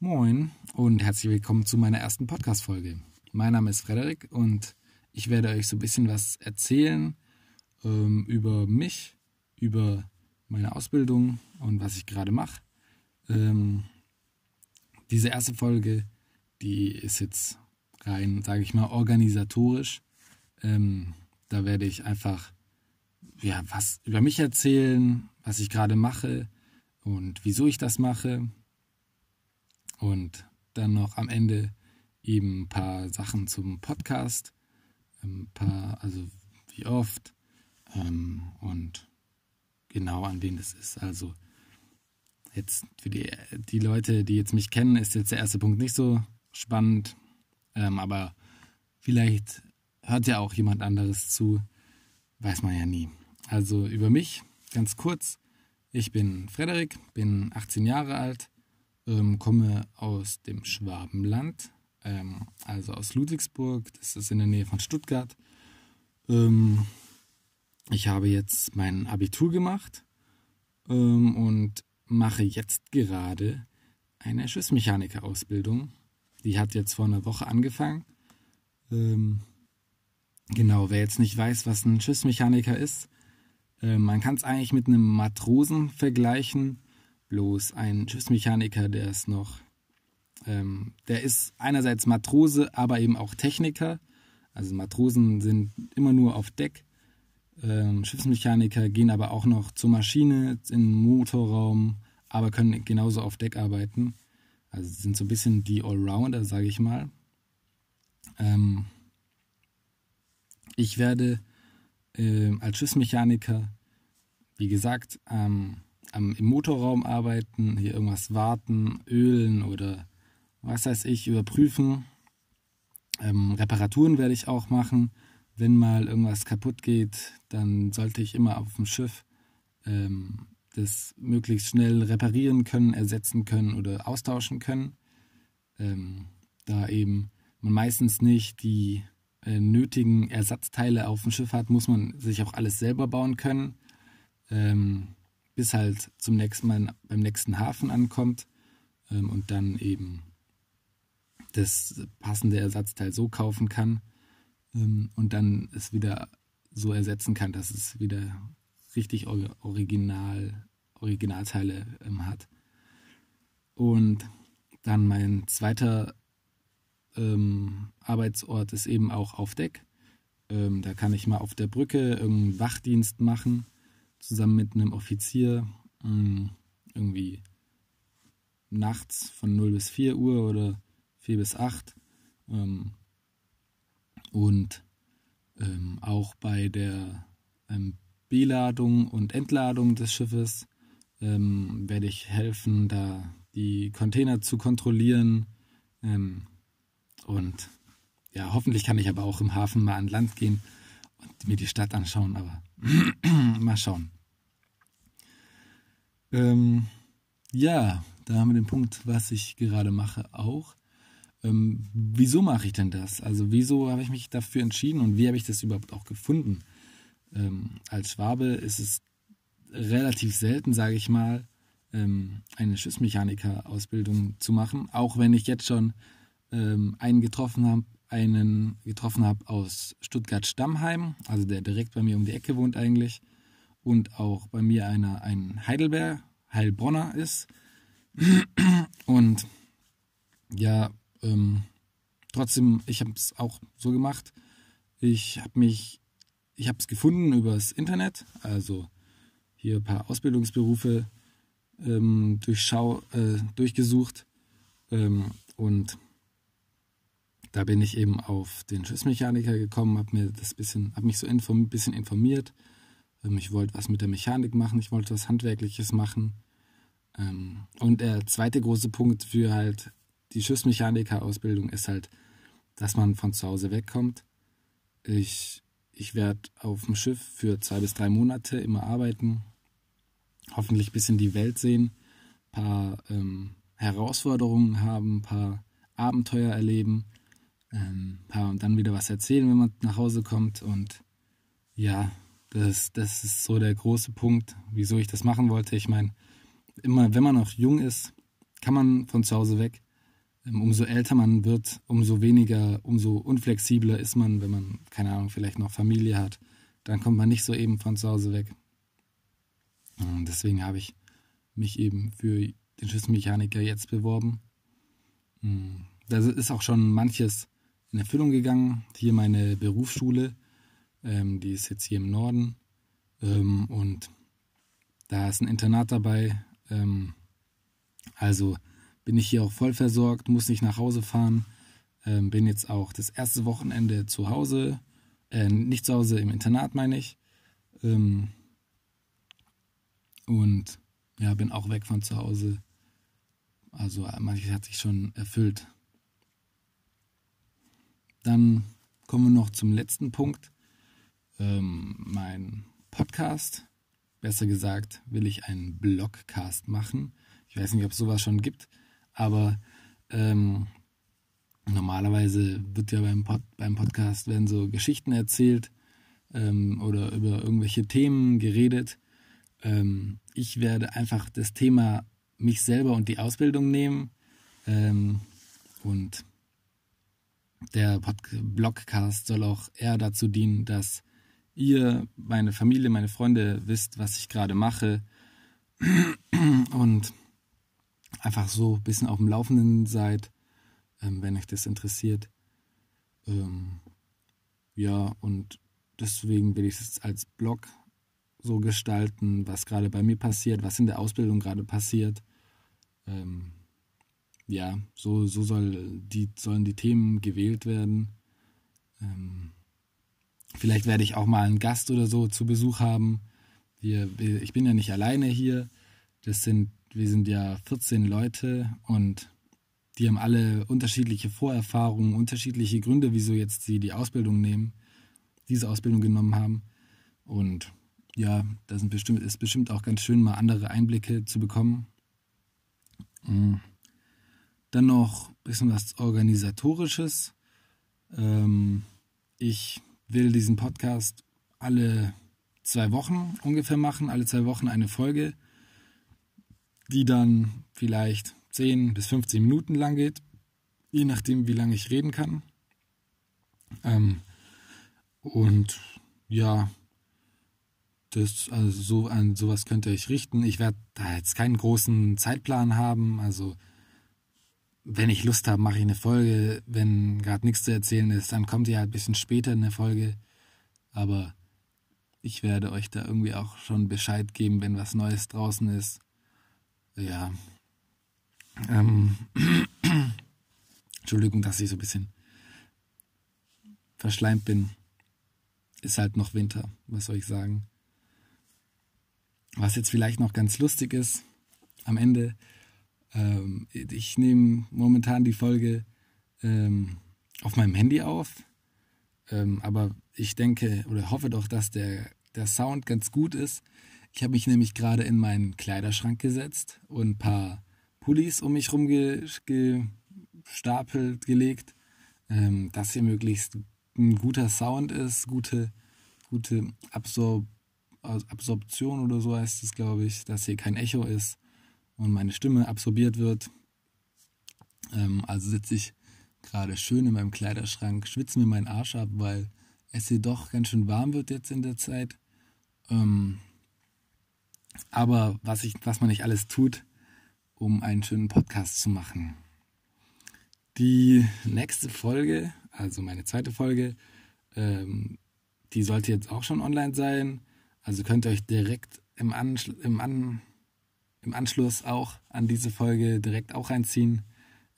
Moin und herzlich willkommen zu meiner ersten Podcast-Folge. Mein Name ist Frederik und ich werde euch so ein bisschen was erzählen ähm, über mich, über meine Ausbildung und was ich gerade mache. Ähm, diese erste Folge, die ist jetzt rein, sage ich mal, organisatorisch. Ähm, da werde ich einfach ja, was über mich erzählen, was ich gerade mache und wieso ich das mache. Und dann noch am Ende eben ein paar Sachen zum Podcast, ein paar, also wie oft ähm, und genau an wen das ist. Also jetzt für die, die Leute, die jetzt mich kennen, ist jetzt der erste Punkt nicht so spannend, ähm, aber vielleicht hört ja auch jemand anderes zu, weiß man ja nie. Also über mich, ganz kurz. Ich bin Frederik, bin 18 Jahre alt, ähm, komme aus dem Schwabenland, ähm, also aus Ludwigsburg, das ist in der Nähe von Stuttgart. Ähm, ich habe jetzt mein Abitur gemacht ähm, und mache jetzt gerade eine Schiffsmechaniker-Ausbildung. Die hat jetzt vor einer Woche angefangen. Ähm, genau, wer jetzt nicht weiß, was ein Schiffsmechaniker ist, äh, man kann es eigentlich mit einem Matrosen vergleichen, bloß ein Schiffsmechaniker, der ist noch, ähm, der ist einerseits Matrose, aber eben auch Techniker. Also Matrosen sind immer nur auf Deck. Ähm, Schiffsmechaniker gehen aber auch noch zur Maschine, in den Motorraum, aber können genauso auf Deck arbeiten. Also sind so ein bisschen die Allrounder, sage ich mal. Ähm, ich werde äh, als Schiffsmechaniker, wie gesagt, ähm, am, im Motorraum arbeiten, hier irgendwas warten, ölen oder was weiß ich, überprüfen. Ähm, Reparaturen werde ich auch machen. Wenn mal irgendwas kaputt geht, dann sollte ich immer auf dem Schiff ähm, das möglichst schnell reparieren können, ersetzen können oder austauschen können. Ähm, da eben man meistens nicht die äh, nötigen Ersatzteile auf dem Schiff hat, muss man sich auch alles selber bauen können, ähm, bis halt zum nächsten Mal beim nächsten Hafen ankommt ähm, und dann eben das passende Ersatzteil so kaufen kann ähm, und dann es wieder so ersetzen kann, dass es wieder richtig original, Originalteile ähm, hat. Und dann mein zweiter ähm, Arbeitsort ist eben auch auf Deck. Ähm, da kann ich mal auf der Brücke irgendeinen Wachdienst machen, zusammen mit einem Offizier. Ähm, irgendwie nachts von 0 bis 4 Uhr oder 4 bis 8. Ähm, und ähm, auch bei der ähm, Beladung und Entladung des Schiffes werde ich helfen, da die Container zu kontrollieren. Und ja, hoffentlich kann ich aber auch im Hafen mal an Land gehen und mir die Stadt anschauen, aber mal schauen. Ähm, ja, da haben wir den Punkt, was ich gerade mache, auch. Ähm, wieso mache ich denn das? Also wieso habe ich mich dafür entschieden und wie habe ich das überhaupt auch gefunden? Ähm, als Schwabe ist es relativ selten, sage ich mal, ähm, eine Schiffsmechaniker-Ausbildung zu machen, auch wenn ich jetzt schon ähm, einen getroffen habe, einen getroffen habe aus Stuttgart-Stammheim, also der direkt bei mir um die Ecke wohnt eigentlich, und auch bei mir einer ein Heidelberg, Heilbronner ist. Und ja, ähm, trotzdem, ich habe es auch so gemacht. Ich habe mich, ich habe es gefunden übers Internet, also hier ein paar Ausbildungsberufe ähm, durchschau, äh, durchgesucht ähm, und da bin ich eben auf den Schiffsmechaniker gekommen, habe mir das bisschen, habe mich so inform, bisschen informiert. Ähm, ich wollte was mit der Mechanik machen, ich wollte was Handwerkliches machen. Ähm, und der zweite große Punkt für halt die Schiffsmechaniker-Ausbildung ist halt, dass man von zu Hause wegkommt. Ich, ich werde auf dem Schiff für zwei bis drei Monate immer arbeiten, hoffentlich ein bisschen die Welt sehen, ein paar ähm, Herausforderungen haben, ein paar Abenteuer erleben ähm, und dann wieder was erzählen, wenn man nach Hause kommt. Und ja, das, das ist so der große Punkt, wieso ich das machen wollte. Ich meine, immer wenn man noch jung ist, kann man von zu Hause weg. ähm, umso älter man wird, umso weniger, umso unflexibler ist man, wenn man, keine Ahnung, vielleicht noch Familie hat. Dann kommt man nicht so eben von zu Hause weg. Und deswegen habe ich mich eben für den Schlüsselmechaniker jetzt beworben. Hm, da ist auch schon manches in Erfüllung gegangen. Hier meine Berufsschule, ähm, die ist jetzt hier im Norden. Ähm, und da ist ein Internat dabei. Ähm, also bin ich hier auch voll versorgt, muss nicht nach Hause fahren. Ähm, bin jetzt auch das erste Wochenende zu Hause. Äh, nicht zu Hause, im Internat meine ich. Ähm, und ja, bin auch weg von zu Hause. Also manches hat sich schon erfüllt. Dann kommen wir noch zum letzten Punkt. Ähm, mein Podcast. Besser gesagt, will ich einen Blogcast machen. Ich weiß nicht, ob es sowas schon gibt, aber ähm, normalerweise wird ja beim, Pod, beim Podcast werden so Geschichten erzählt ähm, oder über irgendwelche Themen geredet. Ähm, ich werde einfach das Thema mich selber und die Ausbildung nehmen ähm, und der Pod Blogcast soll auch eher dazu dienen, dass ihr, meine Familie, meine Freunde wisst, was ich gerade mache und einfach so ein bisschen auf dem Laufenden seid, ähm, wenn euch das interessiert. Ähm, ja, und deswegen will ich es als Blog so gestalten, was gerade bei mir passiert, was in der Ausbildung gerade passiert. Ähm, ja, so, so soll die, sollen die Themen gewählt werden. Ähm, vielleicht werde ich auch mal einen Gast oder so zu Besuch haben. Wir, ich bin ja nicht alleine hier. Das sind, wir sind ja 14 Leute und die haben alle unterschiedliche Vorerfahrungen, unterschiedliche Gründe, wieso jetzt sie die Ausbildung nehmen, diese Ausbildung genommen haben. Und ja, das sind bestimmt, ist bestimmt auch ganz schön, mal andere Einblicke zu bekommen. Mhm. Dann noch ein bisschen was Organisatorisches. Ähm, ich will diesen Podcast alle zwei Wochen ungefähr machen, alle zwei Wochen eine Folge, die dann vielleicht 10 bis 15 Minuten lang geht, je nachdem, wie lange ich reden kann. Ähm, und ja, das, also so an sowas ihr euch richten. Ich werde da jetzt keinen großen Zeitplan haben, also wenn ich Lust habe, mache ich eine Folge. Wenn gerade nichts zu erzählen ist, dann kommt ihr halt ein bisschen später in eine Folge. Aber ich werde euch da irgendwie auch schon Bescheid geben, wenn was Neues draußen ist. Ja. Ähm. Entschuldigung, dass ich so ein bisschen verschleimt bin. Ist halt noch Winter, was soll ich sagen. Was jetzt vielleicht noch ganz lustig ist, am Ende, ähm, ich nehme momentan die Folge ähm, auf meinem Handy auf, ähm, aber ich denke oder hoffe doch, dass der, der Sound ganz gut ist. Ich habe mich nämlich gerade in meinen Kleiderschrank gesetzt und ein paar Pullis um mich rum gestapelt, gelegt, ähm, dass hier möglichst ein guter Sound ist, gute, gute Absor Absorption oder so heißt es, glaube ich, dass hier kein Echo ist und meine Stimme absorbiert wird. Ähm, also sitze ich gerade schön in meinem Kleiderschrank, schwitze mir meinen Arsch ab, weil es hier doch ganz schön warm wird jetzt in der Zeit. Ähm, aber was, ich, was man nicht alles tut, um einen schönen Podcast zu machen. Die nächste Folge, also meine zweite Folge, ähm, die sollte jetzt auch schon online sein. Also könnt ihr euch direkt im, Anschl im An im Anschluss auch an diese Folge direkt auch reinziehen.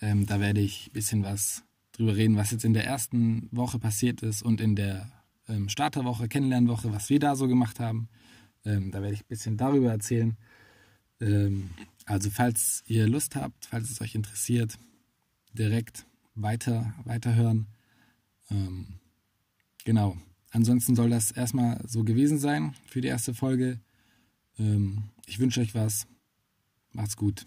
Ähm, da werde ich ein bisschen was drüber reden, was jetzt in der ersten Woche passiert ist und in der ähm, Starterwoche, Kennenlernwoche, was wir da so gemacht haben. Ähm, da werde ich ein bisschen darüber erzählen. Ähm, also falls ihr Lust habt, falls es euch interessiert, direkt weiter weiterhören. Ähm, genau. Ansonsten soll das erstmal so gewesen sein für die erste Folge. Ähm, ich wünsche euch was. Macht's gut.